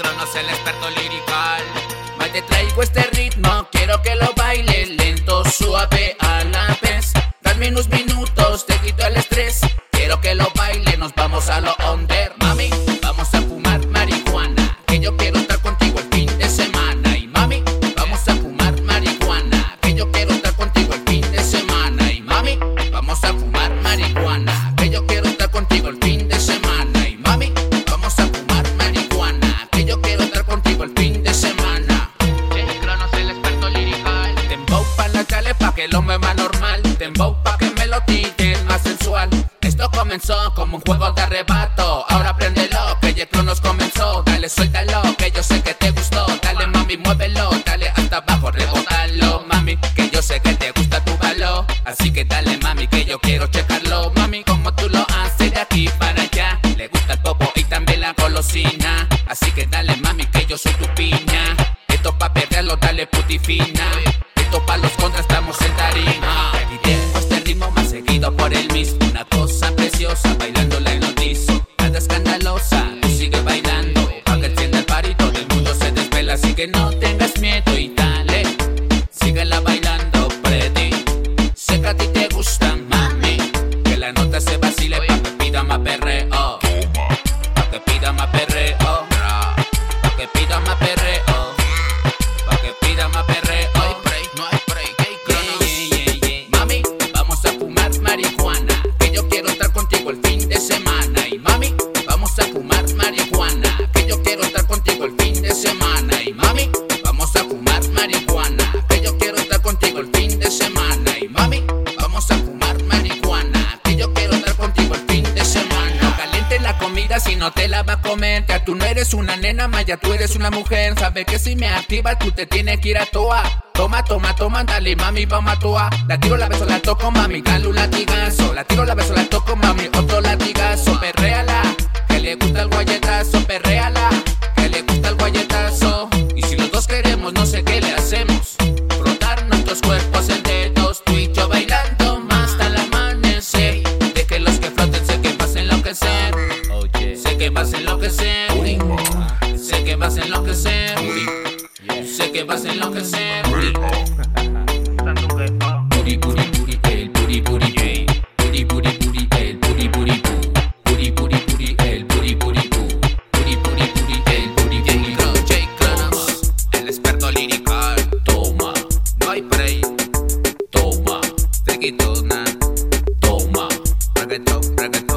Cronos, el experto lirical. Más te traigo este ritmo, quiero que lo baile lento, suave a la vez. Dame unos minutos, te quito el estrés. Quiero que lo baile, nos vamos a lo mueva normal. Tempo pa' que me lo más sensual. Esto comenzó como un juego de arrebato. Ahora préndelo, que Jay Cronos comenzó. Dale, suéltalo, que yo sé que te gustó. Dale, mami, muévelo. Dale hasta abajo, rebotalo, mami. Que yo sé que te gusta tu balón. Así que dale, mami, que yo quiero checarlo. Mami, como tú lo haces de aquí para allá. Le gusta el popo y también la golosina. Así que dale, mami, que yo soy tu piña. Esto pa' perderlo, dale putifina. Esto pa' los contras, estamos en tarima. Y este ritmo más seguido por el mismo. Una cosa preciosa, bailándola en notizo. Nada escandalosa, tú sigue bailando. Pa' que encienda el party, todo el mundo se desvela. Así que no si no te la va a comer. Ya tú no eres una nena, maya, tú eres una mujer. Sabe que si me activas, tú te tienes que ir a toa. Toma, toma, toma, dale, mami, vamos a toa. La tiro, la beso, la toco, mami, dale un latigazo. La tiro, la beso, la toco, mami, el experto lirical. Toma, no hay break. Toma, reggaetona. Toma, reggaeton, reggaeton.